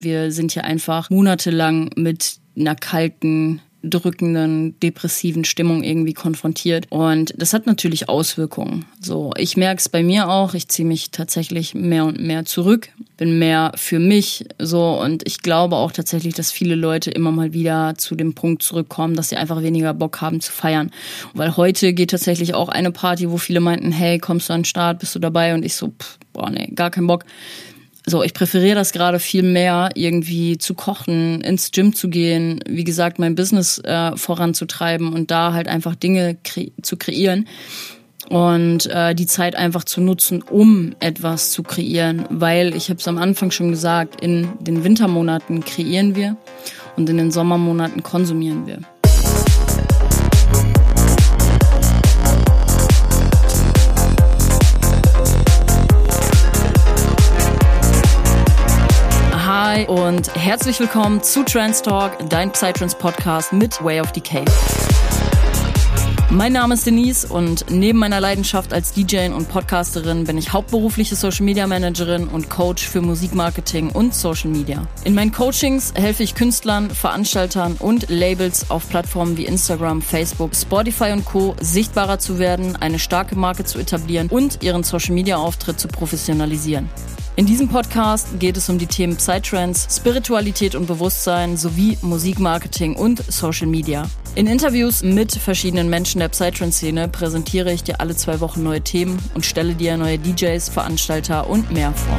Wir sind hier einfach monatelang mit einer kalten, drückenden, depressiven Stimmung irgendwie konfrontiert. Und das hat natürlich Auswirkungen. So, ich merke es bei mir auch. Ich ziehe mich tatsächlich mehr und mehr zurück, bin mehr für mich. So, und ich glaube auch tatsächlich, dass viele Leute immer mal wieder zu dem Punkt zurückkommen, dass sie einfach weniger Bock haben zu feiern. Weil heute geht tatsächlich auch eine Party, wo viele meinten, hey, kommst du an den Start, bist du dabei? Und ich so, pff, boah, nee, gar keinen Bock. So, ich präferiere das gerade viel mehr, irgendwie zu kochen, ins Gym zu gehen, wie gesagt, mein Business äh, voranzutreiben und da halt einfach Dinge kre zu kreieren und äh, die Zeit einfach zu nutzen, um etwas zu kreieren, weil ich habe es am Anfang schon gesagt, in den Wintermonaten kreieren wir und in den Sommermonaten konsumieren wir. Hi und herzlich willkommen zu Trans Talk, dein Psytrance Podcast mit Way of Decay. Mein Name ist Denise und neben meiner Leidenschaft als DJ und Podcasterin bin ich hauptberufliche Social Media Managerin und Coach für Musikmarketing und Social Media. In meinen Coachings helfe ich Künstlern, Veranstaltern und Labels auf Plattformen wie Instagram, Facebook, Spotify und Co. sichtbarer zu werden, eine starke Marke zu etablieren und ihren Social Media Auftritt zu professionalisieren. In diesem Podcast geht es um die Themen Psytrance, Spiritualität und Bewusstsein sowie Musikmarketing und Social Media. In Interviews mit verschiedenen Menschen der Psytrance-Szene präsentiere ich dir alle zwei Wochen neue Themen und stelle dir neue DJs, Veranstalter und mehr vor.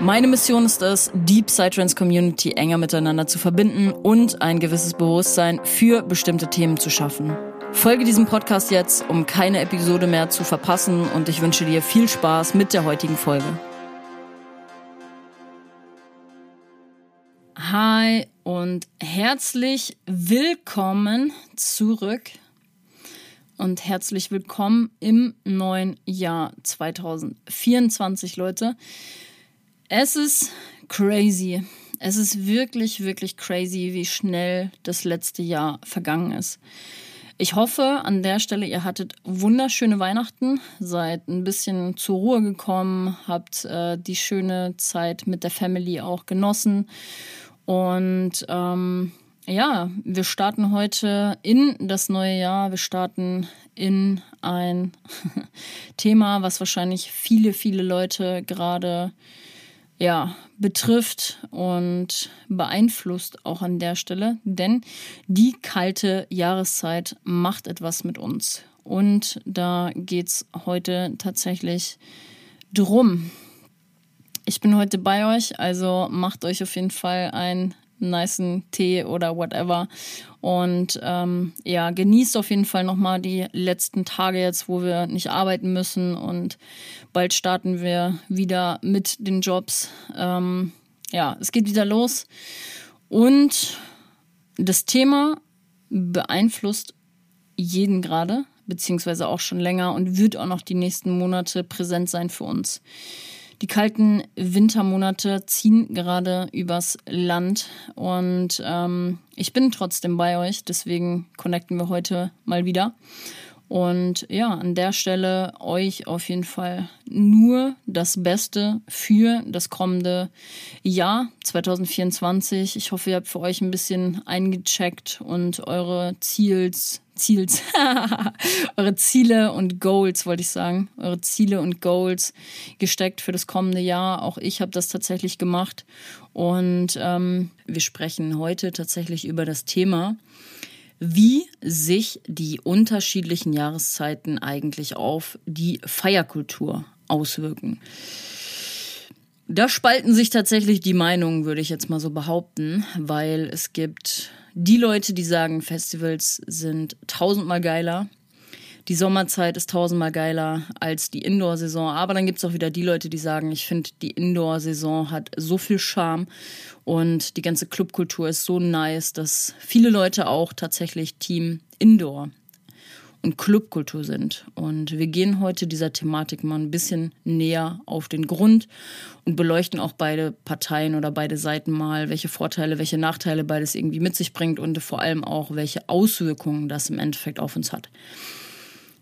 Meine Mission ist es, die Psytrance Community enger miteinander zu verbinden und ein gewisses Bewusstsein für bestimmte Themen zu schaffen. Folge diesem Podcast jetzt, um keine Episode mehr zu verpassen und ich wünsche dir viel Spaß mit der heutigen Folge. Hi und herzlich willkommen zurück und herzlich willkommen im neuen Jahr 2024, Leute. Es ist crazy. Es ist wirklich, wirklich crazy, wie schnell das letzte Jahr vergangen ist. Ich hoffe an der Stelle, ihr hattet wunderschöne Weihnachten, seid ein bisschen zur Ruhe gekommen, habt äh, die schöne Zeit mit der Family auch genossen. Und ähm, ja, wir starten heute in das neue Jahr. Wir starten in ein Thema, was wahrscheinlich viele, viele Leute gerade ja, betrifft und beeinflusst auch an der Stelle, denn die kalte Jahreszeit macht etwas mit uns. Und da geht es heute tatsächlich drum. Ich bin heute bei euch, also macht euch auf jeden Fall ein niceen Tee oder whatever. Und ähm, ja, genießt auf jeden Fall nochmal die letzten Tage jetzt, wo wir nicht arbeiten müssen. Und bald starten wir wieder mit den Jobs. Ähm, ja, es geht wieder los. Und das Thema beeinflusst jeden gerade, beziehungsweise auch schon länger und wird auch noch die nächsten Monate präsent sein für uns. Die kalten Wintermonate ziehen gerade übers Land und ähm, ich bin trotzdem bei euch, deswegen connecten wir heute mal wieder. Und ja, an der Stelle euch auf jeden Fall nur das Beste für das kommende Jahr 2024. Ich hoffe, ihr habt für euch ein bisschen eingecheckt und eure Ziels, Ziels, eure Ziele und Goals, wollte ich sagen, eure Ziele und Goals gesteckt für das kommende Jahr. Auch ich habe das tatsächlich gemacht. Und ähm, wir sprechen heute tatsächlich über das Thema, wie sich die unterschiedlichen Jahreszeiten eigentlich auf die Feierkultur auswirken. Da spalten sich tatsächlich die Meinungen, würde ich jetzt mal so behaupten, weil es gibt die Leute, die sagen, Festivals sind tausendmal geiler. Die Sommerzeit ist tausendmal geiler als die Indoor-Saison. Aber dann gibt es auch wieder die Leute, die sagen, ich finde, die Indoor-Saison hat so viel Charme und die ganze Clubkultur ist so nice, dass viele Leute auch tatsächlich Team Indoor und Clubkultur sind. Und wir gehen heute dieser Thematik mal ein bisschen näher auf den Grund und beleuchten auch beide Parteien oder beide Seiten mal, welche Vorteile, welche Nachteile beides irgendwie mit sich bringt und vor allem auch, welche Auswirkungen das im Endeffekt auf uns hat.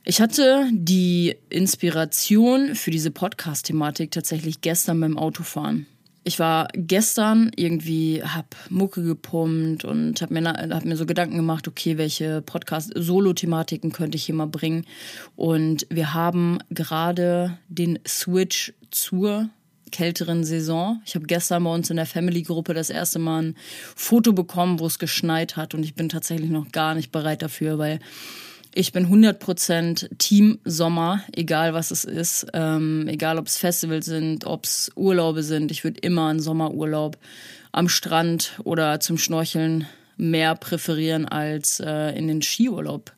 Ich hatte die Inspiration für diese Podcast-Thematik tatsächlich gestern beim Autofahren. Ich war gestern irgendwie, hab Mucke gepumpt und hab mir, hab mir so Gedanken gemacht, okay, welche Podcast-Solo-Thematiken könnte ich hier mal bringen. Und wir haben gerade den Switch zur kälteren Saison. Ich habe gestern bei uns in der Family-Gruppe das erste Mal ein Foto bekommen, wo es geschneit hat und ich bin tatsächlich noch gar nicht bereit dafür, weil ich bin 100% Team Sommer, egal was es ist. Ähm, egal ob es Festivals sind, ob es Urlaube sind. Ich würde immer einen Sommerurlaub am Strand oder zum Schnorcheln mehr präferieren, als äh, in den Skiurlaub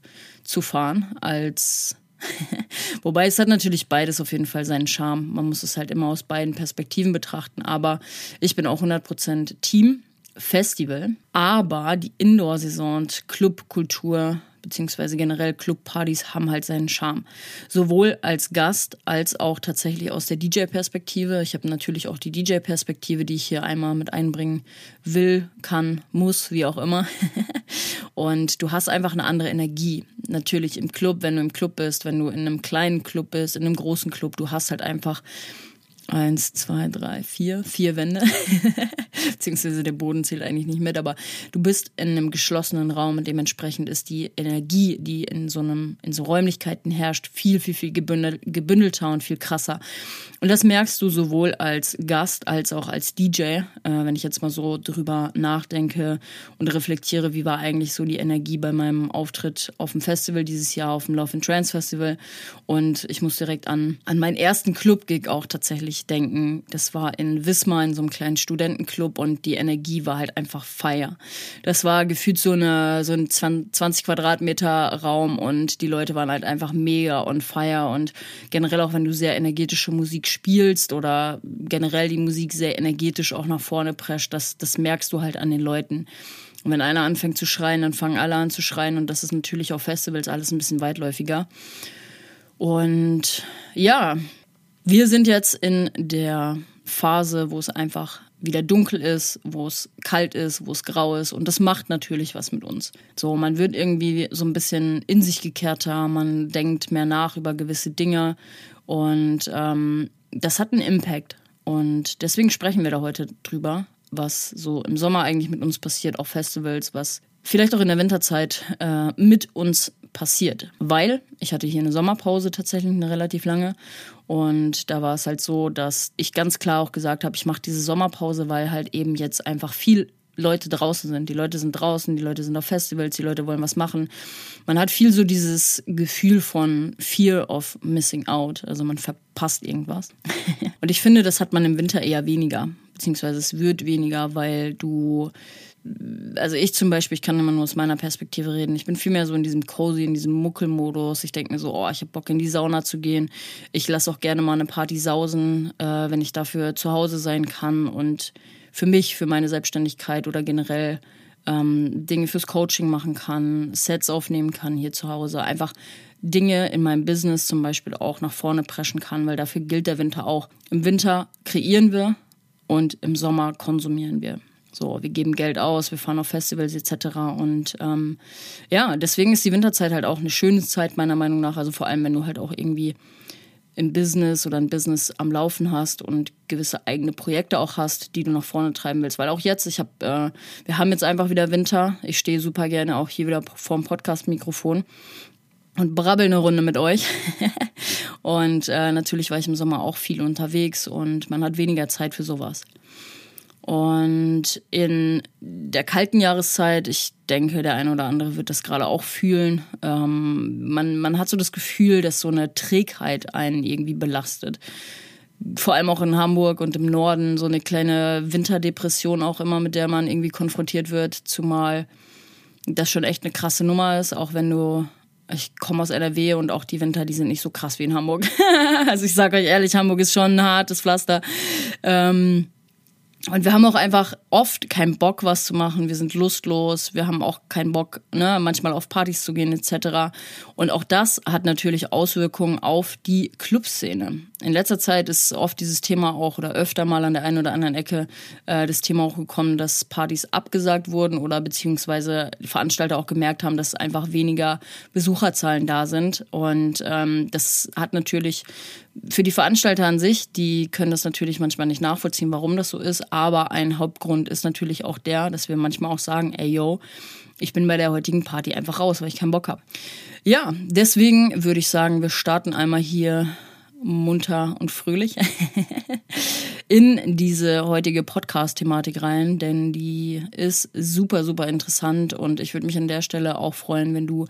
zu fahren, als Wobei es hat natürlich beides auf jeden Fall seinen Charme. Man muss es halt immer aus beiden Perspektiven betrachten. Aber ich bin auch 100% Team Festival. Aber die Indoor-Saison und Clubkultur beziehungsweise generell Clubpartys haben halt seinen Charme. Sowohl als Gast als auch tatsächlich aus der DJ-Perspektive. Ich habe natürlich auch die DJ-Perspektive, die ich hier einmal mit einbringen will, kann, muss, wie auch immer. Und du hast einfach eine andere Energie. Natürlich im Club, wenn du im Club bist, wenn du in einem kleinen Club bist, in einem großen Club, du hast halt einfach Eins, zwei, drei, vier, vier Wände. Beziehungsweise der Boden zählt eigentlich nicht mit, aber du bist in einem geschlossenen Raum und dementsprechend ist die Energie, die in so einem, in so Räumlichkeiten herrscht, viel, viel, viel gebündel, gebündelter und viel krasser. Und das merkst du sowohl als Gast als auch als DJ, äh, wenn ich jetzt mal so drüber nachdenke und reflektiere, wie war eigentlich so die Energie bei meinem Auftritt auf dem Festival dieses Jahr, auf dem Love and Trance Festival. Und ich muss direkt an, an meinen ersten Club-Gig auch tatsächlich ich denken, das war in Wismar in so einem kleinen Studentenclub und die Energie war halt einfach Feier. Das war gefühlt so, eine, so ein 20 Quadratmeter Raum und die Leute waren halt einfach mega on fire und generell auch wenn du sehr energetische Musik spielst oder generell die Musik sehr energetisch auch nach vorne prescht, das, das merkst du halt an den Leuten. Und wenn einer anfängt zu schreien, dann fangen alle an zu schreien und das ist natürlich auf Festivals alles ein bisschen weitläufiger. Und ja, wir sind jetzt in der Phase, wo es einfach wieder dunkel ist, wo es kalt ist, wo es grau ist. Und das macht natürlich was mit uns. So, man wird irgendwie so ein bisschen in sich gekehrter, man denkt mehr nach über gewisse Dinge. Und ähm, das hat einen Impact. Und deswegen sprechen wir da heute drüber, was so im Sommer eigentlich mit uns passiert, auf Festivals, was vielleicht auch in der Winterzeit äh, mit uns passiert. Weil ich hatte hier eine Sommerpause tatsächlich eine relativ lange und da war es halt so, dass ich ganz klar auch gesagt habe, ich mache diese Sommerpause, weil halt eben jetzt einfach viel Leute draußen sind. Die Leute sind draußen, die Leute sind auf Festivals, die Leute wollen was machen. Man hat viel so dieses Gefühl von Fear of Missing Out. Also man verpasst irgendwas. Und ich finde, das hat man im Winter eher weniger. Beziehungsweise es wird weniger, weil du also ich zum Beispiel, ich kann immer nur aus meiner Perspektive reden. Ich bin viel mehr so in diesem cozy, in diesem Muckelmodus. Ich denke mir so, oh, ich habe Bock in die Sauna zu gehen. Ich lasse auch gerne mal eine Party sausen, äh, wenn ich dafür zu Hause sein kann und für mich, für meine Selbstständigkeit oder generell ähm, Dinge fürs Coaching machen kann, Sets aufnehmen kann hier zu Hause. Einfach Dinge in meinem Business zum Beispiel auch nach vorne preschen kann, weil dafür gilt der Winter auch. Im Winter kreieren wir und im Sommer konsumieren wir. So, wir geben Geld aus, wir fahren auf Festivals etc. Und ähm, ja, deswegen ist die Winterzeit halt auch eine schöne Zeit meiner Meinung nach. Also vor allem, wenn du halt auch irgendwie im Business oder ein Business am Laufen hast und gewisse eigene Projekte auch hast, die du nach vorne treiben willst. Weil auch jetzt, ich habe, äh, wir haben jetzt einfach wieder Winter. Ich stehe super gerne auch hier wieder vorm Podcast-Mikrofon und brabbel eine Runde mit euch. und äh, natürlich war ich im Sommer auch viel unterwegs und man hat weniger Zeit für sowas. Und in der kalten Jahreszeit, ich denke, der eine oder andere wird das gerade auch fühlen, ähm, man, man hat so das Gefühl, dass so eine Trägheit einen irgendwie belastet. Vor allem auch in Hamburg und im Norden so eine kleine Winterdepression auch immer, mit der man irgendwie konfrontiert wird, zumal das schon echt eine krasse Nummer ist, auch wenn du ich komme aus NRW und auch die Winter, die sind nicht so krass wie in Hamburg. also ich sage euch ehrlich, Hamburg ist schon ein hartes Pflaster. Ähm, und wir haben auch einfach oft keinen Bock, was zu machen. Wir sind lustlos. Wir haben auch keinen Bock, ne, manchmal auf Partys zu gehen etc. Und auch das hat natürlich Auswirkungen auf die Clubszene. In letzter Zeit ist oft dieses Thema auch oder öfter mal an der einen oder anderen Ecke äh, das Thema auch gekommen, dass Partys abgesagt wurden oder beziehungsweise Veranstalter auch gemerkt haben, dass einfach weniger Besucherzahlen da sind. Und ähm, das hat natürlich für die Veranstalter an sich, die können das natürlich manchmal nicht nachvollziehen, warum das so ist. Aber ein Hauptgrund ist natürlich auch der, dass wir manchmal auch sagen, ey yo, ich bin bei der heutigen Party einfach raus, weil ich keinen Bock habe. Ja, deswegen würde ich sagen, wir starten einmal hier munter und fröhlich in diese heutige Podcast-Thematik rein, denn die ist super, super interessant und ich würde mich an der Stelle auch freuen, wenn du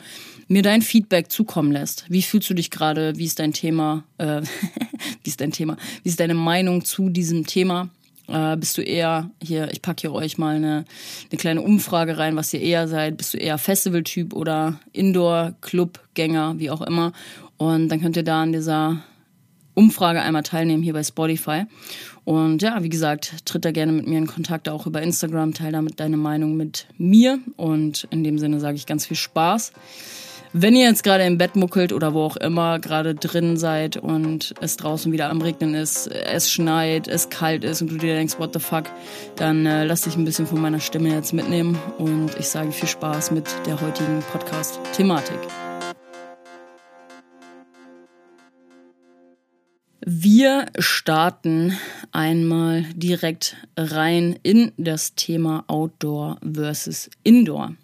mir dein Feedback zukommen lässt. Wie fühlst du dich gerade? Wie ist dein Thema? Äh, wie ist dein Thema? Wie ist deine Meinung zu diesem Thema? Äh, bist du eher, hier, ich packe hier euch mal eine, eine kleine Umfrage rein, was ihr eher seid. Bist du eher Festivaltyp oder Indoor-Club-Gänger, wie auch immer. Und dann könnt ihr da an dieser Umfrage einmal teilnehmen hier bei Spotify. Und ja, wie gesagt, tritt da gerne mit mir in Kontakt, auch über Instagram, teile damit deine Meinung mit mir. Und in dem Sinne sage ich ganz viel Spaß. Wenn ihr jetzt gerade im Bett muckelt oder wo auch immer gerade drin seid und es draußen wieder am Regnen ist, es schneit, es kalt ist und du dir denkst, what the fuck, dann äh, lass dich ein bisschen von meiner Stimme jetzt mitnehmen und ich sage viel Spaß mit der heutigen Podcast-Thematik. Wir starten einmal direkt rein in das Thema Outdoor versus Indoor.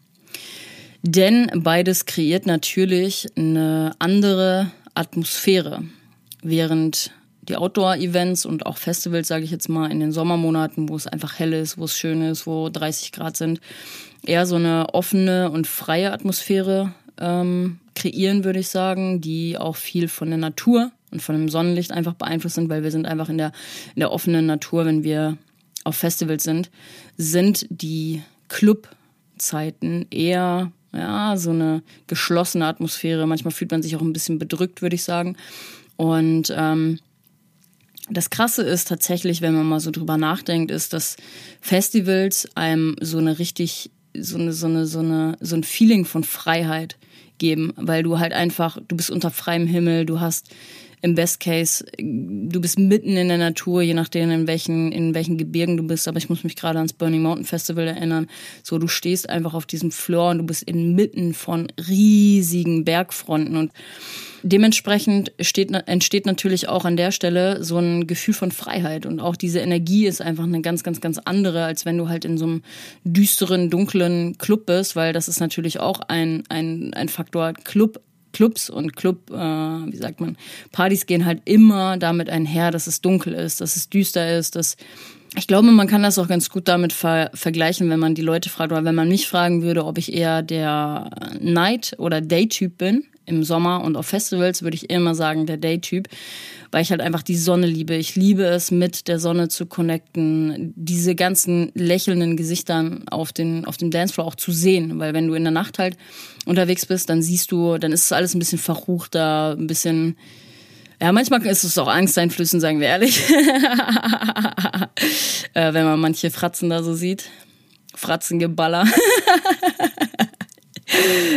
Denn beides kreiert natürlich eine andere Atmosphäre. Während die Outdoor-Events und auch Festivals, sage ich jetzt mal, in den Sommermonaten, wo es einfach hell ist, wo es schön ist, wo 30 Grad sind, eher so eine offene und freie Atmosphäre ähm, kreieren, würde ich sagen, die auch viel von der Natur und von dem Sonnenlicht einfach beeinflusst sind, weil wir sind einfach in der, in der offenen Natur, wenn wir auf Festivals sind, sind die Clubzeiten eher ja, so eine geschlossene Atmosphäre. Manchmal fühlt man sich auch ein bisschen bedrückt, würde ich sagen. Und ähm, das Krasse ist tatsächlich, wenn man mal so drüber nachdenkt, ist, dass Festivals einem so eine richtig, so eine, so eine, so eine, so ein Feeling von Freiheit geben, weil du halt einfach, du bist unter freiem Himmel, du hast im Best Case, du bist mitten in der Natur, je nachdem in welchen, in welchen Gebirgen du bist. Aber ich muss mich gerade ans Burning Mountain Festival erinnern. So, du stehst einfach auf diesem Floor und du bist inmitten von riesigen Bergfronten und Dementsprechend steht, entsteht natürlich auch an der Stelle so ein Gefühl von Freiheit und auch diese Energie ist einfach eine ganz, ganz, ganz andere, als wenn du halt in so einem düsteren, dunklen Club bist, weil das ist natürlich auch ein, ein, ein Faktor. Club Clubs und Club, äh, wie sagt man, Partys gehen halt immer damit einher, dass es dunkel ist, dass es düster ist, dass ich glaube, man kann das auch ganz gut damit ver vergleichen, wenn man die Leute fragt, oder wenn man mich fragen würde, ob ich eher der Night- oder Day-Typ bin im Sommer und auf Festivals, würde ich immer sagen, der Day-Typ weil ich halt einfach die Sonne liebe. Ich liebe es, mit der Sonne zu connecten, diese ganzen lächelnden Gesichtern auf, den, auf dem Dancefloor auch zu sehen, weil wenn du in der Nacht halt unterwegs bist, dann siehst du, dann ist es alles ein bisschen verruchter, ein bisschen, ja, manchmal ist es auch angsteinflößend, sagen wir ehrlich. äh, wenn man manche Fratzen da so sieht. Fratzengeballer.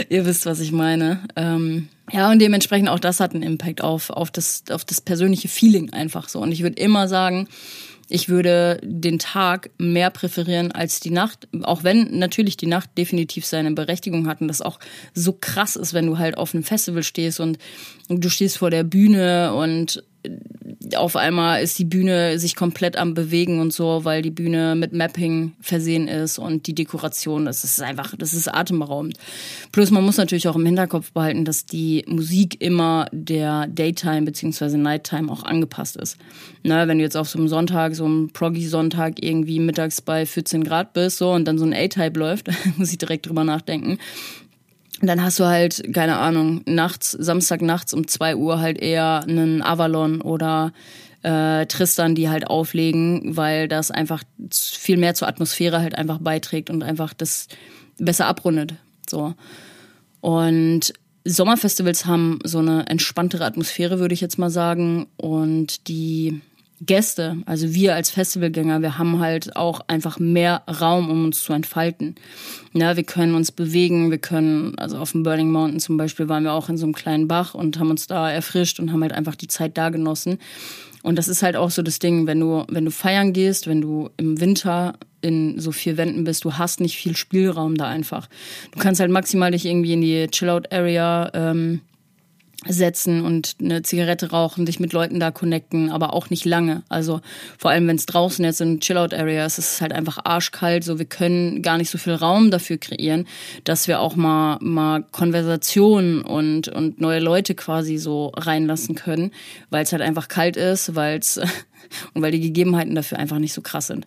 Ihr wisst, was ich meine. Ähm, ja, und dementsprechend auch das hat einen Impact auf, auf, das, auf das persönliche Feeling einfach so. Und ich würde immer sagen, ich würde den Tag mehr präferieren als die Nacht, auch wenn natürlich die Nacht definitiv seine Berechtigung hat und das auch so krass ist, wenn du halt auf einem Festival stehst und, und du stehst vor der Bühne und auf einmal ist die Bühne sich komplett am Bewegen und so, weil die Bühne mit Mapping versehen ist und die Dekoration, das ist einfach, das ist atemberaubend. Plus man muss natürlich auch im Hinterkopf behalten, dass die Musik immer der Daytime bzw. Nighttime auch angepasst ist. Ne, wenn du jetzt auf so einem Sonntag, so einem Proggy-Sonntag irgendwie mittags bei 14 Grad bist so und dann so ein A-Type läuft, muss ich direkt drüber nachdenken, dann hast du halt, keine Ahnung, nachts, Samstag nachts um zwei Uhr halt eher einen Avalon oder äh, Tristan, die halt auflegen, weil das einfach viel mehr zur Atmosphäre halt einfach beiträgt und einfach das besser abrundet. So. Und Sommerfestivals haben so eine entspanntere Atmosphäre, würde ich jetzt mal sagen. Und die Gäste, also wir als Festivalgänger, wir haben halt auch einfach mehr Raum, um uns zu entfalten. Ja, wir können uns bewegen, wir können, also auf dem Burning Mountain zum Beispiel waren wir auch in so einem kleinen Bach und haben uns da erfrischt und haben halt einfach die Zeit da genossen. Und das ist halt auch so das Ding, wenn du, wenn du feiern gehst, wenn du im Winter in so vier Wänden bist, du hast nicht viel Spielraum da einfach. Du kannst halt maximal dich irgendwie in die Chill-Out-Area ähm, setzen und eine Zigarette rauchen, dich mit Leuten da connecten, aber auch nicht lange. Also vor allem, wenn es draußen jetzt in Chill-Out-Area ist, ist es halt einfach arschkalt. So, wir können gar nicht so viel Raum dafür kreieren, dass wir auch mal, mal Konversationen und, und neue Leute quasi so reinlassen können, weil es halt einfach kalt ist, weil es und weil die Gegebenheiten dafür einfach nicht so krass sind.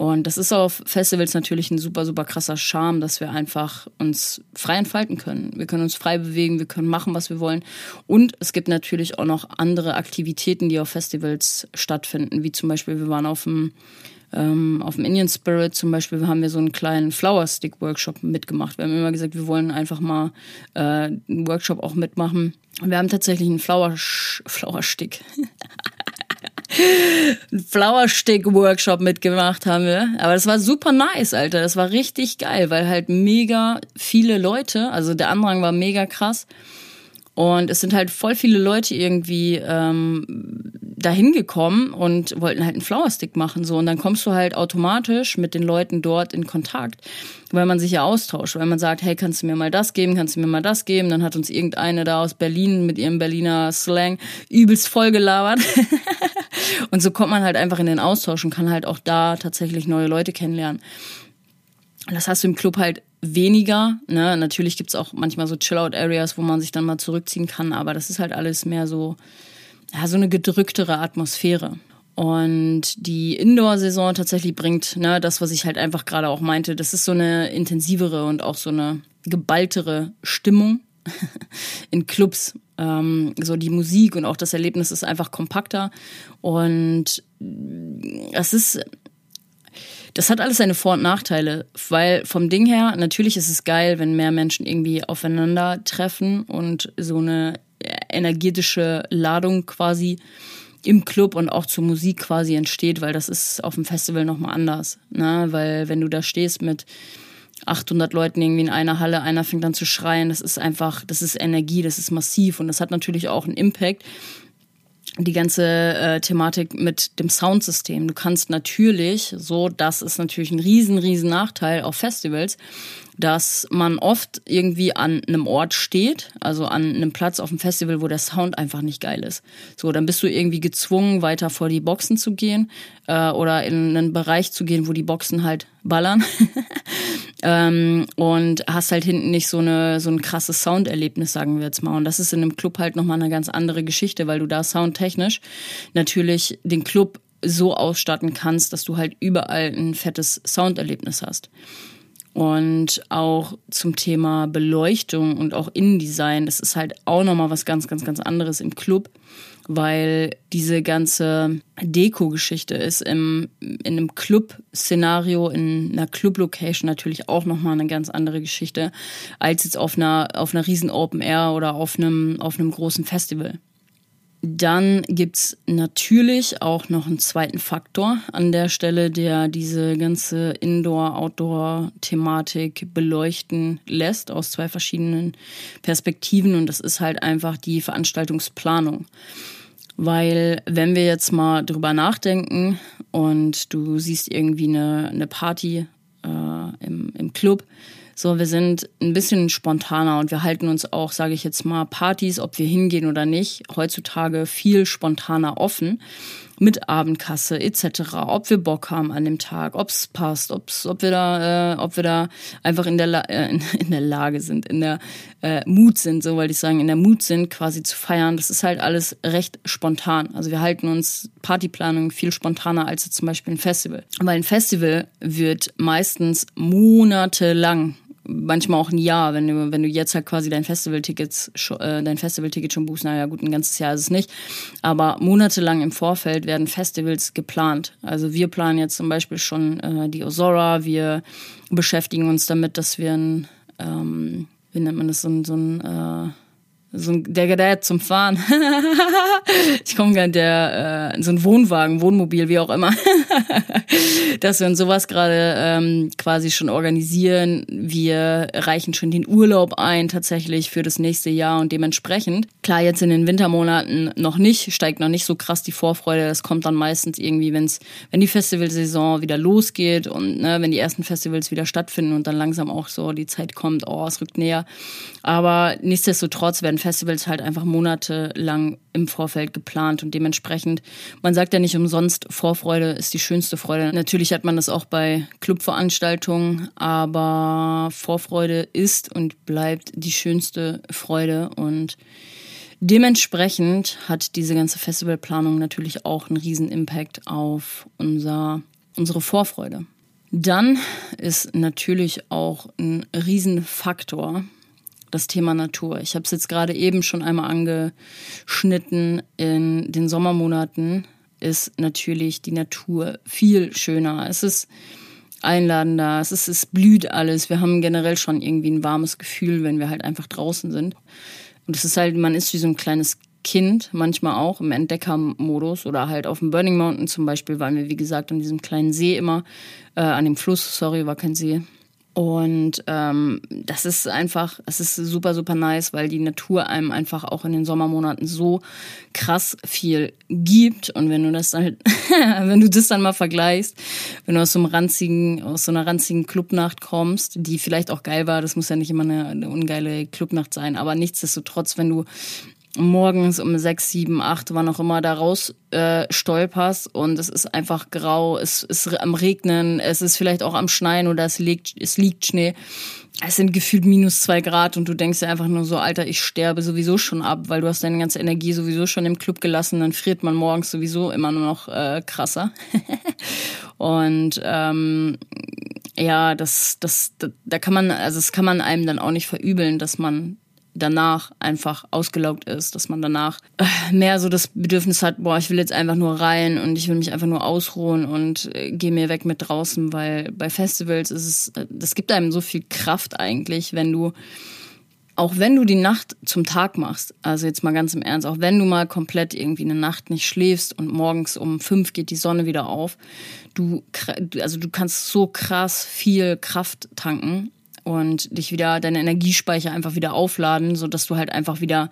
Und das ist auf Festivals natürlich ein super, super krasser Charme, dass wir einfach uns frei entfalten können. Wir können uns frei bewegen, wir können machen, was wir wollen. Und es gibt natürlich auch noch andere Aktivitäten, die auf Festivals stattfinden, wie zum Beispiel, wir waren auf dem ähm, auf dem Indian Spirit zum Beispiel haben wir so einen kleinen Flower Stick Workshop mitgemacht. Wir haben immer gesagt, wir wollen einfach mal äh, einen Workshop auch mitmachen. Wir haben tatsächlich einen Flower, Flower Stick. Flower-Stick-Workshop mitgemacht haben wir. Aber das war super nice, Alter. Das war richtig geil, weil halt mega viele Leute, also der Andrang war mega krass. Und es sind halt voll viele Leute irgendwie ähm, dahin gekommen und wollten halt einen Flower-Stick machen. So. Und dann kommst du halt automatisch mit den Leuten dort in Kontakt, weil man sich ja austauscht, weil man sagt, hey, kannst du mir mal das geben, kannst du mir mal das geben? Dann hat uns irgendeine da aus Berlin mit ihrem Berliner Slang übelst voll gelabert. und so kommt man halt einfach in den Austausch und kann halt auch da tatsächlich neue Leute kennenlernen. Das hast du im Club halt weniger. Ne? Natürlich gibt's auch manchmal so Chill-Out-Areas, wo man sich dann mal zurückziehen kann, aber das ist halt alles mehr so, ja, so eine gedrücktere Atmosphäre. Und die Indoor-Saison tatsächlich bringt, ne, das, was ich halt einfach gerade auch meinte, das ist so eine intensivere und auch so eine geballtere Stimmung in Clubs. Ähm, so die Musik und auch das Erlebnis ist einfach kompakter. Und es ist das hat alles seine Vor- und Nachteile, weil vom Ding her, natürlich ist es geil, wenn mehr Menschen irgendwie aufeinandertreffen und so eine energetische Ladung quasi im Club und auch zur Musik quasi entsteht, weil das ist auf dem Festival nochmal anders. Ne? Weil wenn du da stehst mit 800 Leuten irgendwie in einer Halle, einer fängt an zu schreien, das ist einfach, das ist Energie, das ist massiv und das hat natürlich auch einen Impact die ganze äh, Thematik mit dem Soundsystem. Du kannst natürlich, so das ist natürlich ein riesen, riesen Nachteil auf Festivals, dass man oft irgendwie an einem Ort steht, also an einem Platz auf dem Festival, wo der Sound einfach nicht geil ist. So, dann bist du irgendwie gezwungen, weiter vor die Boxen zu gehen äh, oder in einen Bereich zu gehen, wo die Boxen halt ballern. ähm, und hast halt hinten nicht so eine so ein krasses Sounderlebnis, sagen wir jetzt mal. Und das ist in einem Club halt nochmal eine ganz andere Geschichte, weil du da soundtechnisch natürlich den Club so ausstatten kannst, dass du halt überall ein fettes Sounderlebnis hast. Und auch zum Thema Beleuchtung und auch Innendesign, das ist halt auch nochmal was ganz, ganz, ganz anderes im Club, weil diese ganze Deko-Geschichte ist im, in einem Club-Szenario, in einer Club-Location natürlich auch nochmal eine ganz andere Geschichte, als jetzt auf einer, auf einer riesen Open Air oder auf einem, auf einem großen Festival. Dann gibt's natürlich auch noch einen zweiten Faktor an der Stelle, der diese ganze Indoor-Outdoor-Thematik beleuchten lässt aus zwei verschiedenen Perspektiven. Und das ist halt einfach die Veranstaltungsplanung. Weil wenn wir jetzt mal drüber nachdenken und du siehst irgendwie eine, eine Party äh, im, im Club, so, wir sind ein bisschen spontaner und wir halten uns auch, sage ich jetzt mal, Partys, ob wir hingehen oder nicht, heutzutage viel spontaner offen mit Abendkasse etc., ob wir Bock haben an dem Tag, ob es passt, ob's, ob wir da, äh, ob wir da einfach in der, La äh, in, in, der Lage sind, in der äh, Mut sind, so wollte ich sagen, in der Mut sind, quasi zu feiern. Das ist halt alles recht spontan. Also wir halten uns Partyplanung viel spontaner als zum Beispiel ein Festival. Weil ein Festival wird meistens monatelang manchmal auch ein Jahr, wenn du, wenn du jetzt halt quasi dein Festivalticket, äh, dein schon buchst, naja gut, ein ganzes Jahr ist es nicht. Aber monatelang im Vorfeld werden Festivals geplant. Also wir planen jetzt zum Beispiel schon äh, die Osora, wir beschäftigen uns damit, dass wir ein, ähm, wie nennt man das, so ein, so ein äh, so ein, der Gerät zum Fahren. ich komme gar der äh, so ein Wohnwagen, Wohnmobil, wie auch immer. Dass wir uns sowas gerade ähm, quasi schon organisieren. Wir reichen schon den Urlaub ein tatsächlich für das nächste Jahr und dementsprechend klar jetzt in den Wintermonaten noch nicht steigt noch nicht so krass die Vorfreude. Das kommt dann meistens irgendwie, wenn's wenn die Festivalsaison wieder losgeht und ne, wenn die ersten Festivals wieder stattfinden und dann langsam auch so die Zeit kommt, oh es rückt näher. Aber nichtsdestotrotz werden Festivals halt einfach monatelang im Vorfeld geplant und dementsprechend, man sagt ja nicht umsonst, Vorfreude ist die schönste Freude. Natürlich hat man das auch bei Clubveranstaltungen, aber Vorfreude ist und bleibt die schönste Freude und dementsprechend hat diese ganze Festivalplanung natürlich auch einen riesen Impact auf unser, unsere Vorfreude. Dann ist natürlich auch ein Riesenfaktor, das Thema Natur. Ich habe es jetzt gerade eben schon einmal angeschnitten. In den Sommermonaten ist natürlich die Natur viel schöner. Es ist einladender, es, ist, es blüht alles. Wir haben generell schon irgendwie ein warmes Gefühl, wenn wir halt einfach draußen sind. Und es ist halt, man ist wie so ein kleines Kind, manchmal auch im Entdeckermodus oder halt auf dem Burning Mountain zum Beispiel waren wir, wie gesagt, an diesem kleinen See immer, äh, an dem Fluss, sorry, war kein See, und ähm, das ist einfach, es ist super, super nice, weil die Natur einem einfach auch in den Sommermonaten so krass viel gibt. Und wenn du das dann, wenn du das dann mal vergleichst, wenn du aus so einem ranzigen, aus so einer ranzigen Clubnacht kommst, die vielleicht auch geil war, das muss ja nicht immer eine, eine ungeile Clubnacht sein, aber nichtsdestotrotz, wenn du morgens um sechs, sieben, acht, wann auch immer da raus äh, stolperst und es ist einfach grau, es ist am Regnen, es ist vielleicht auch am Schneien oder es liegt, es liegt Schnee. Es sind gefühlt minus zwei Grad und du denkst dir einfach nur so, Alter, ich sterbe sowieso schon ab, weil du hast deine ganze Energie sowieso schon im Club gelassen, dann friert man morgens sowieso immer nur noch äh, krasser. und ähm, ja, das, das, da, da kann man, also das kann man einem dann auch nicht verübeln, dass man danach einfach ausgelaugt ist, dass man danach äh, mehr so das Bedürfnis hat, boah, ich will jetzt einfach nur rein und ich will mich einfach nur ausruhen und äh, gehe mir weg mit draußen, weil bei Festivals ist es, äh, das gibt einem so viel Kraft eigentlich, wenn du auch wenn du die Nacht zum Tag machst, also jetzt mal ganz im Ernst, auch wenn du mal komplett irgendwie eine Nacht nicht schläfst und morgens um fünf geht die Sonne wieder auf, du, also du kannst so krass viel Kraft tanken und dich wieder, deine Energiespeicher einfach wieder aufladen, so dass du halt einfach wieder,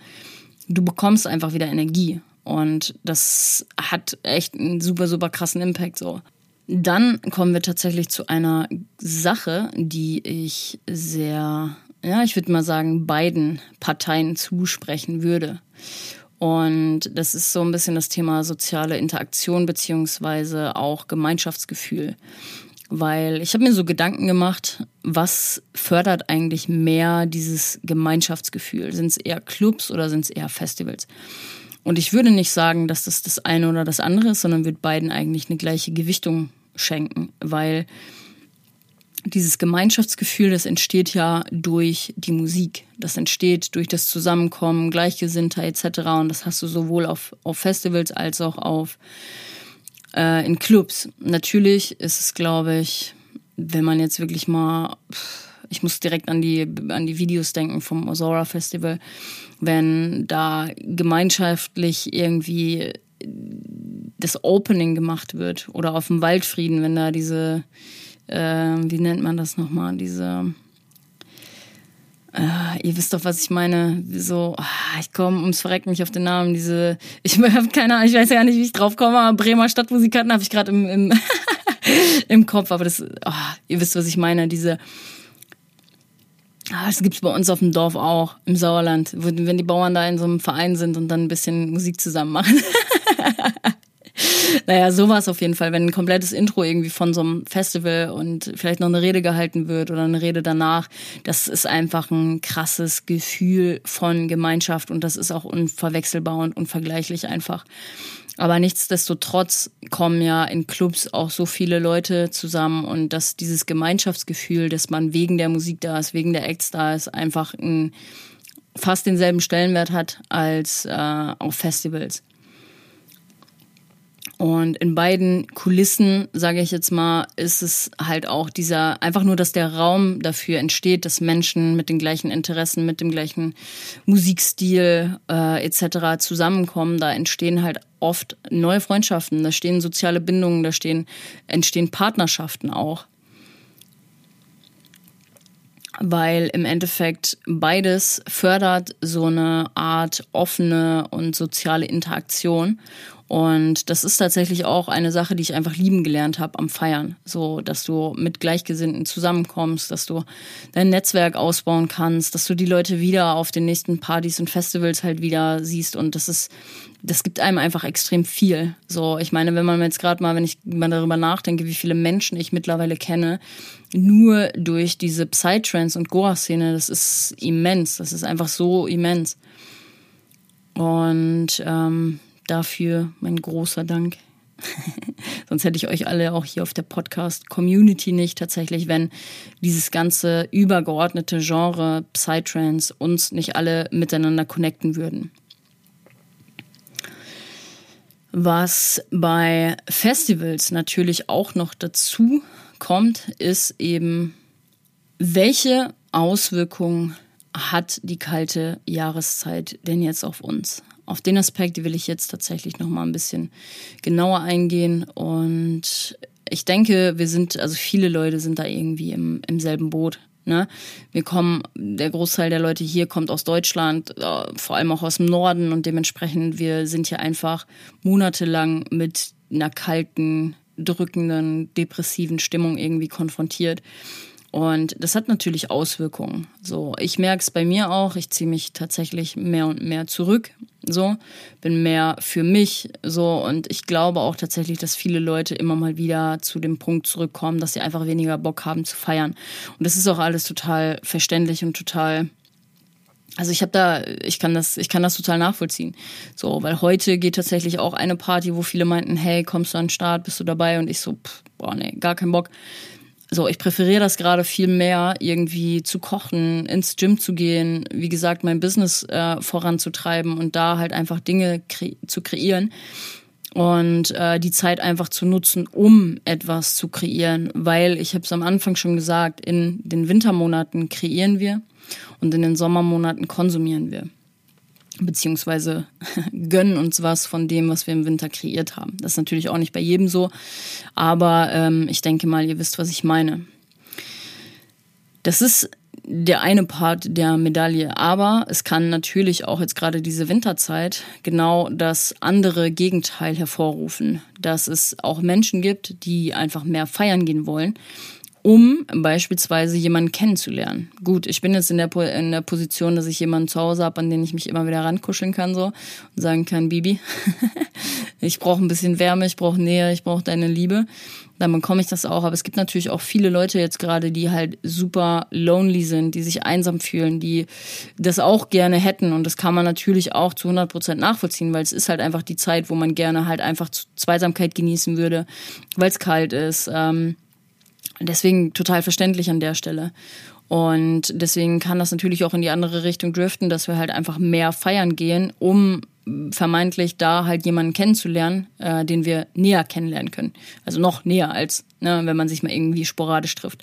du bekommst einfach wieder Energie. Und das hat echt einen super, super krassen Impact so. Dann kommen wir tatsächlich zu einer Sache, die ich sehr, ja, ich würde mal sagen, beiden Parteien zusprechen würde. Und das ist so ein bisschen das Thema soziale Interaktion beziehungsweise auch Gemeinschaftsgefühl weil ich habe mir so Gedanken gemacht, was fördert eigentlich mehr dieses Gemeinschaftsgefühl? Sind es eher Clubs oder sind es eher Festivals? Und ich würde nicht sagen, dass das das eine oder das andere ist, sondern würde beiden eigentlich eine gleiche Gewichtung schenken, weil dieses Gemeinschaftsgefühl, das entsteht ja durch die Musik. Das entsteht durch das Zusammenkommen, Gleichgesinnter etc. Und das hast du sowohl auf, auf Festivals als auch auf äh, in Clubs. Natürlich ist es, glaube ich, wenn man jetzt wirklich mal, ich muss direkt an die, an die Videos denken vom Ozora Festival, wenn da gemeinschaftlich irgendwie das Opening gemacht wird oder auf dem Waldfrieden, wenn da diese, äh, wie nennt man das nochmal, diese äh, ihr wisst doch, was ich meine. So, ah, ich komme ums Verrecken nicht auf den Namen. Diese, ich habe keine Ahnung, ich weiß ja nicht, wie ich drauf komme, aber Bremer Stadtmusikanten habe ich gerade im, im, im Kopf. Aber das, oh, ihr wisst, was ich meine. Diese, ah, das gibt's bei uns auf dem Dorf auch, im Sauerland, wenn die Bauern da in so einem Verein sind und dann ein bisschen Musik zusammen machen. naja, sowas auf jeden Fall, wenn ein komplettes Intro irgendwie von so einem Festival und vielleicht noch eine Rede gehalten wird oder eine Rede danach, das ist einfach ein krasses Gefühl von Gemeinschaft und das ist auch unverwechselbar und unvergleichlich einfach. Aber nichtsdestotrotz kommen ja in Clubs auch so viele Leute zusammen und dass dieses Gemeinschaftsgefühl, dass man wegen der Musik da ist, wegen der Acts da ist, einfach ein, fast denselben Stellenwert hat als äh, auf Festivals. Und in beiden Kulissen, sage ich jetzt mal, ist es halt auch dieser, einfach nur, dass der Raum dafür entsteht, dass Menschen mit den gleichen Interessen, mit dem gleichen Musikstil äh, etc. zusammenkommen. Da entstehen halt oft neue Freundschaften, da stehen soziale Bindungen, da stehen, entstehen Partnerschaften auch. Weil im Endeffekt beides fördert so eine Art offene und soziale Interaktion. Und das ist tatsächlich auch eine Sache, die ich einfach lieben gelernt habe am Feiern. So, dass du mit Gleichgesinnten zusammenkommst, dass du dein Netzwerk ausbauen kannst, dass du die Leute wieder auf den nächsten Partys und Festivals halt wieder siehst. Und das ist, das gibt einem einfach extrem viel. So, ich meine, wenn man jetzt gerade mal, wenn ich mal darüber nachdenke, wie viele Menschen ich mittlerweile kenne, nur durch diese Psytrance und Goa-Szene, das ist immens. Das ist einfach so immens. Und ähm, dafür mein großer Dank. Sonst hätte ich euch alle auch hier auf der Podcast-Community nicht tatsächlich, wenn dieses ganze übergeordnete Genre Psytrance uns nicht alle miteinander connecten würden. Was bei Festivals natürlich auch noch dazu kommt, ist eben, welche Auswirkungen hat die kalte Jahreszeit denn jetzt auf uns? Auf den Aspekt will ich jetzt tatsächlich noch mal ein bisschen genauer eingehen und ich denke, wir sind, also viele Leute sind da irgendwie im, im selben Boot. Ne? Wir kommen, der Großteil der Leute hier kommt aus Deutschland, äh, vor allem auch aus dem Norden und dementsprechend, wir sind hier einfach monatelang mit einer kalten, drückenden, depressiven Stimmung irgendwie konfrontiert. Und das hat natürlich Auswirkungen. So, ich merke es bei mir auch. Ich ziehe mich tatsächlich mehr und mehr zurück. So, bin mehr für mich. So, und ich glaube auch tatsächlich, dass viele Leute immer mal wieder zu dem Punkt zurückkommen, dass sie einfach weniger Bock haben zu feiern. Und das ist auch alles total verständlich und total also ich habe da, ich kann das, ich kann das total nachvollziehen. So, weil heute geht tatsächlich auch eine Party, wo viele meinten, hey, kommst du an den Start, bist du dabei? Und ich so, pff, boah, nee, gar keinen Bock. So, ich präferiere das gerade viel mehr, irgendwie zu kochen, ins Gym zu gehen, wie gesagt, mein Business äh, voranzutreiben und da halt einfach Dinge kre zu kreieren und äh, die Zeit einfach zu nutzen, um etwas zu kreieren, weil ich habe es am Anfang schon gesagt, in den Wintermonaten kreieren wir und in den Sommermonaten konsumieren wir beziehungsweise gönnen uns was von dem, was wir im Winter kreiert haben. Das ist natürlich auch nicht bei jedem so, aber ähm, ich denke mal, ihr wisst, was ich meine. Das ist der eine Part der Medaille, aber es kann natürlich auch jetzt gerade diese Winterzeit genau das andere Gegenteil hervorrufen, dass es auch Menschen gibt, die einfach mehr feiern gehen wollen um beispielsweise jemanden kennenzulernen. Gut, ich bin jetzt in der, in der Position, dass ich jemanden zu Hause habe, an den ich mich immer wieder rankuscheln kann so und sagen kann, Bibi, ich brauche ein bisschen Wärme, ich brauche Nähe, ich brauche deine Liebe. Dann bekomme ich das auch. Aber es gibt natürlich auch viele Leute jetzt gerade, die halt super lonely sind, die sich einsam fühlen, die das auch gerne hätten. Und das kann man natürlich auch zu 100 Prozent nachvollziehen, weil es ist halt einfach die Zeit, wo man gerne halt einfach Zweisamkeit genießen würde, weil es kalt ist. Ähm, Deswegen total verständlich an der Stelle. Und deswegen kann das natürlich auch in die andere Richtung driften, dass wir halt einfach mehr feiern gehen, um vermeintlich da halt jemanden kennenzulernen, äh, den wir näher kennenlernen können. Also noch näher als, ne, wenn man sich mal irgendwie sporadisch trifft.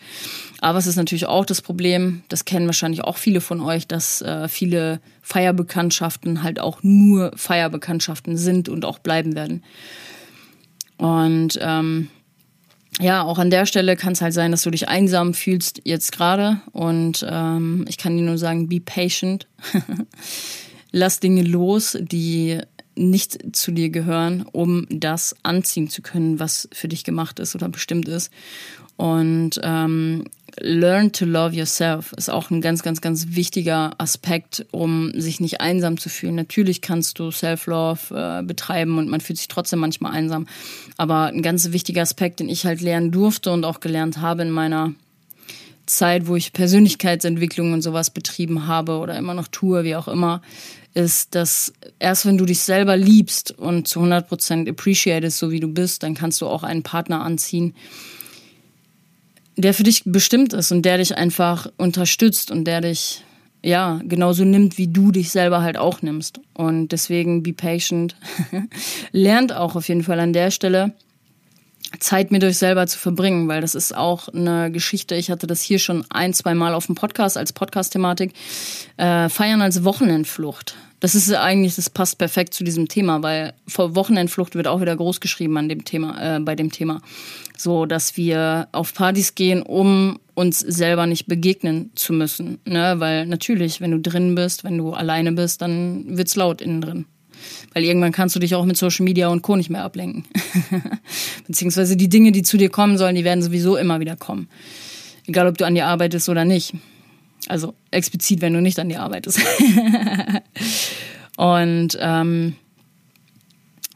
Aber es ist natürlich auch das Problem, das kennen wahrscheinlich auch viele von euch, dass äh, viele Feierbekanntschaften halt auch nur Feierbekanntschaften sind und auch bleiben werden. Und ähm, ja, auch an der Stelle kann es halt sein, dass du dich einsam fühlst jetzt gerade. Und ähm, ich kann dir nur sagen, be patient. Lass Dinge los, die nicht zu dir gehören, um das anziehen zu können, was für dich gemacht ist oder bestimmt ist. Und ähm, Learn to Love Yourself ist auch ein ganz, ganz, ganz wichtiger Aspekt, um sich nicht einsam zu fühlen. Natürlich kannst du Self-Love äh, betreiben und man fühlt sich trotzdem manchmal einsam. Aber ein ganz wichtiger Aspekt, den ich halt lernen durfte und auch gelernt habe in meiner Zeit, wo ich Persönlichkeitsentwicklung und sowas betrieben habe oder immer noch tue, wie auch immer, ist, dass erst wenn du dich selber liebst und zu 100% appreciatest, so wie du bist, dann kannst du auch einen Partner anziehen, der für dich bestimmt ist und der dich einfach unterstützt und der dich ja, genauso nimmt, wie du dich selber halt auch nimmst. Und deswegen be patient. Lernt auch auf jeden Fall an der Stelle Zeit mit euch selber zu verbringen, weil das ist auch eine Geschichte. Ich hatte das hier schon ein, zwei Mal auf dem Podcast als Podcast-Thematik. Äh, feiern als Wochenendflucht. Das ist eigentlich, das passt perfekt zu diesem Thema, weil vor Wochenendflucht wird auch wieder groß geschrieben an dem Thema, äh, bei dem Thema. So, dass wir auf Partys gehen, um uns selber nicht begegnen zu müssen. Ne? Weil natürlich, wenn du drin bist, wenn du alleine bist, dann wird's laut innen drin. Weil irgendwann kannst du dich auch mit Social Media und Co. nicht mehr ablenken. Beziehungsweise die Dinge, die zu dir kommen sollen, die werden sowieso immer wieder kommen. Egal, ob du an dir arbeitest oder nicht. Also explizit, wenn du nicht an dir arbeitest. und ähm,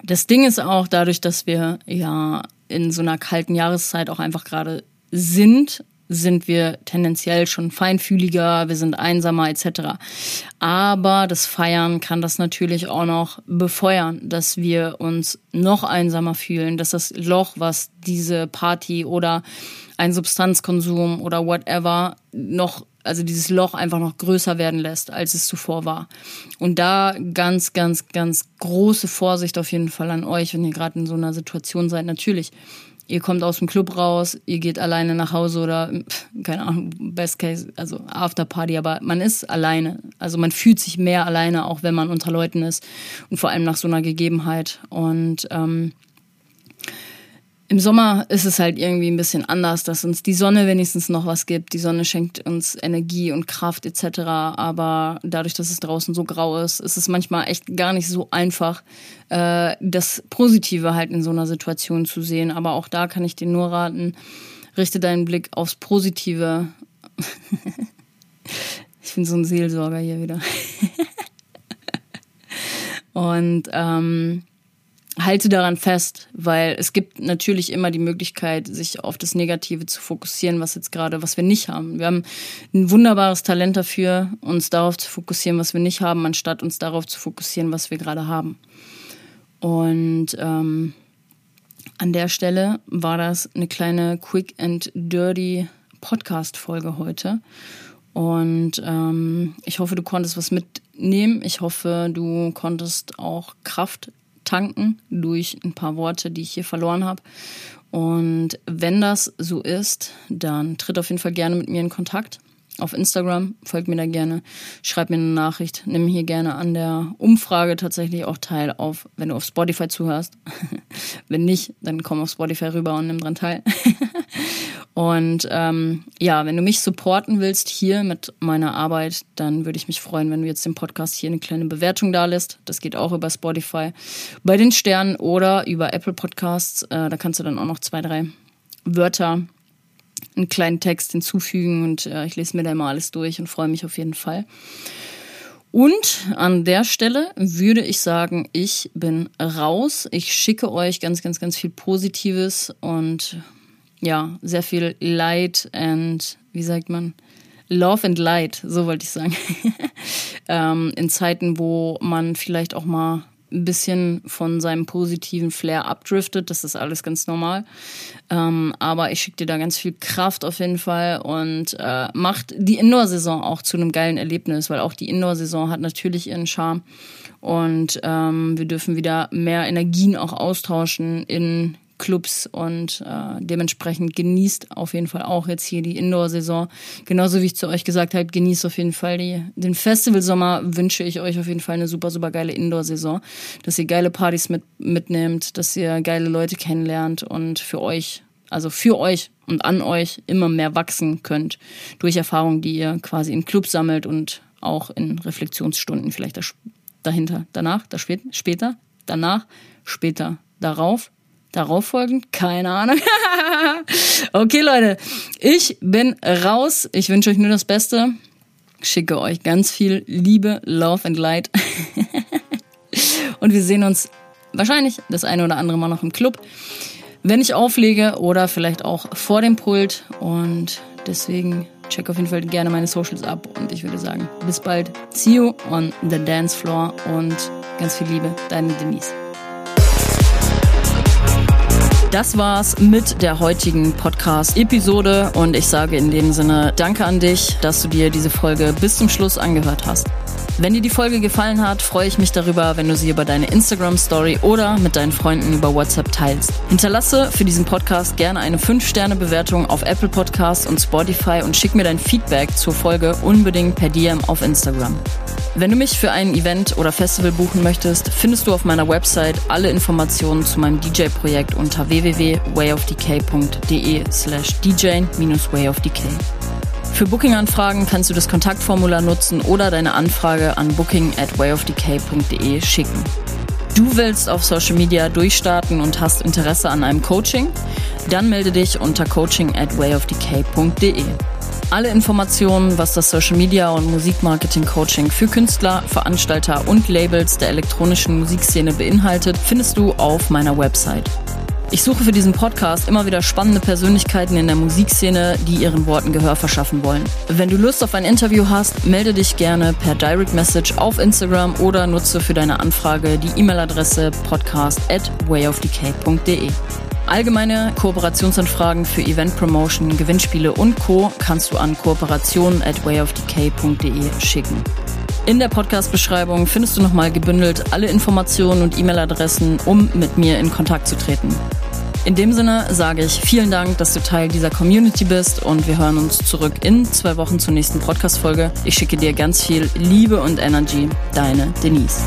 das Ding ist auch dadurch, dass wir ja in so einer kalten Jahreszeit auch einfach gerade sind, sind wir tendenziell schon feinfühliger, wir sind einsamer etc. Aber das Feiern kann das natürlich auch noch befeuern, dass wir uns noch einsamer fühlen, dass das Loch, was diese Party oder ein Substanzkonsum oder whatever noch, also dieses Loch einfach noch größer werden lässt, als es zuvor war. Und da ganz, ganz, ganz große Vorsicht auf jeden Fall an euch, wenn ihr gerade in so einer Situation seid. Natürlich, ihr kommt aus dem Club raus, ihr geht alleine nach Hause oder, keine Ahnung, Best Case, also Afterparty, aber man ist alleine. Also man fühlt sich mehr alleine, auch wenn man unter Leuten ist und vor allem nach so einer Gegebenheit. Und ähm, im Sommer ist es halt irgendwie ein bisschen anders, dass uns die Sonne wenigstens noch was gibt. Die Sonne schenkt uns Energie und Kraft etc. Aber dadurch, dass es draußen so grau ist, ist es manchmal echt gar nicht so einfach, äh, das Positive halt in so einer Situation zu sehen. Aber auch da kann ich dir nur raten, richte deinen Blick aufs Positive. ich bin so ein Seelsorger hier wieder. und ähm, halte daran fest, weil es gibt natürlich immer die Möglichkeit, sich auf das Negative zu fokussieren, was jetzt gerade, was wir nicht haben. Wir haben ein wunderbares Talent dafür, uns darauf zu fokussieren, was wir nicht haben, anstatt uns darauf zu fokussieren, was wir gerade haben. Und ähm, an der Stelle war das eine kleine Quick and Dirty Podcast-Folge heute. Und ähm, ich hoffe, du konntest was mitnehmen. Ich hoffe, du konntest auch Kraft tanken durch ein paar Worte, die ich hier verloren habe. Und wenn das so ist, dann tritt auf jeden Fall gerne mit mir in Kontakt. Auf Instagram, folgt mir da gerne, schreib mir eine Nachricht, nimm hier gerne an der Umfrage tatsächlich auch teil, auf, wenn du auf Spotify zuhörst. wenn nicht, dann komm auf Spotify rüber und nimm dran teil. Und ähm, ja, wenn du mich supporten willst hier mit meiner Arbeit, dann würde ich mich freuen, wenn du jetzt dem Podcast hier eine kleine Bewertung da lässt. Das geht auch über Spotify bei den Sternen oder über Apple Podcasts. Äh, da kannst du dann auch noch zwei, drei Wörter, einen kleinen Text hinzufügen und äh, ich lese mir da immer alles durch und freue mich auf jeden Fall. Und an der Stelle würde ich sagen, ich bin raus. Ich schicke euch ganz, ganz, ganz viel Positives und ja, sehr viel Light and, wie sagt man, Love and Light, so wollte ich sagen. ähm, in Zeiten, wo man vielleicht auch mal ein bisschen von seinem positiven Flair abdriftet, das ist alles ganz normal. Ähm, aber ich schicke dir da ganz viel Kraft auf jeden Fall und äh, macht die Indoor-Saison auch zu einem geilen Erlebnis, weil auch die Indoor-Saison hat natürlich ihren Charme. Und ähm, wir dürfen wieder mehr Energien auch austauschen in Clubs und äh, dementsprechend genießt auf jeden Fall auch jetzt hier die Indoor-Saison. Genauso wie ich zu euch gesagt habe, genießt auf jeden Fall die, den Festivalsommer. Wünsche ich euch auf jeden Fall eine super, super geile Indoor-Saison, dass ihr geile Partys mit, mitnehmt, dass ihr geile Leute kennenlernt und für euch, also für euch und an euch immer mehr wachsen könnt durch Erfahrungen, die ihr quasi in Clubs sammelt und auch in Reflexionsstunden vielleicht dahinter, danach, da später, danach, später, darauf Darauf folgend? Keine Ahnung. okay, Leute, ich bin raus. Ich wünsche euch nur das Beste. Schicke euch ganz viel Liebe, Love and Light. Und wir sehen uns wahrscheinlich das eine oder andere Mal noch im Club, wenn ich auflege oder vielleicht auch vor dem Pult. Und deswegen check auf jeden Fall gerne meine Socials ab. Und ich würde sagen, bis bald. See you on the dance floor und ganz viel Liebe, deine Denise. Das war's mit der heutigen Podcast-Episode und ich sage in dem Sinne Danke an dich, dass du dir diese Folge bis zum Schluss angehört hast. Wenn dir die Folge gefallen hat, freue ich mich darüber, wenn du sie über deine Instagram-Story oder mit deinen Freunden über WhatsApp teilst. Hinterlasse für diesen Podcast gerne eine 5-Sterne-Bewertung auf Apple Podcasts und Spotify und schick mir dein Feedback zur Folge unbedingt per DM auf Instagram. Wenn du mich für ein Event oder Festival buchen möchtest, findest du auf meiner Website alle Informationen zu meinem DJ-Projekt unter www.wayofdk.de slash dj-wayofdk. Für Booking-Anfragen kannst du das Kontaktformular nutzen oder deine Anfrage an booking at wayofdk.de schicken. Du willst auf Social Media durchstarten und hast Interesse an einem Coaching? Dann melde dich unter coaching at wayofdk.de. Alle Informationen, was das Social Media und Musikmarketing Coaching für Künstler, Veranstalter und Labels der elektronischen Musikszene beinhaltet, findest du auf meiner Website. Ich suche für diesen Podcast immer wieder spannende Persönlichkeiten in der Musikszene, die ihren Worten Gehör verschaffen wollen. Wenn du Lust auf ein Interview hast, melde dich gerne per Direct Message auf Instagram oder nutze für deine Anfrage die E-Mail-Adresse podcast at wayofdk.de. Allgemeine Kooperationsanfragen für Event Promotion, Gewinnspiele und Co. kannst du an kooperationen at wayofdk.de schicken. In der Podcast-Beschreibung findest du nochmal gebündelt alle Informationen und E-Mail-Adressen, um mit mir in Kontakt zu treten. In dem Sinne sage ich vielen Dank, dass du Teil dieser Community bist und wir hören uns zurück in zwei Wochen zur nächsten Podcast-Folge. Ich schicke dir ganz viel Liebe und Energy. Deine Denise.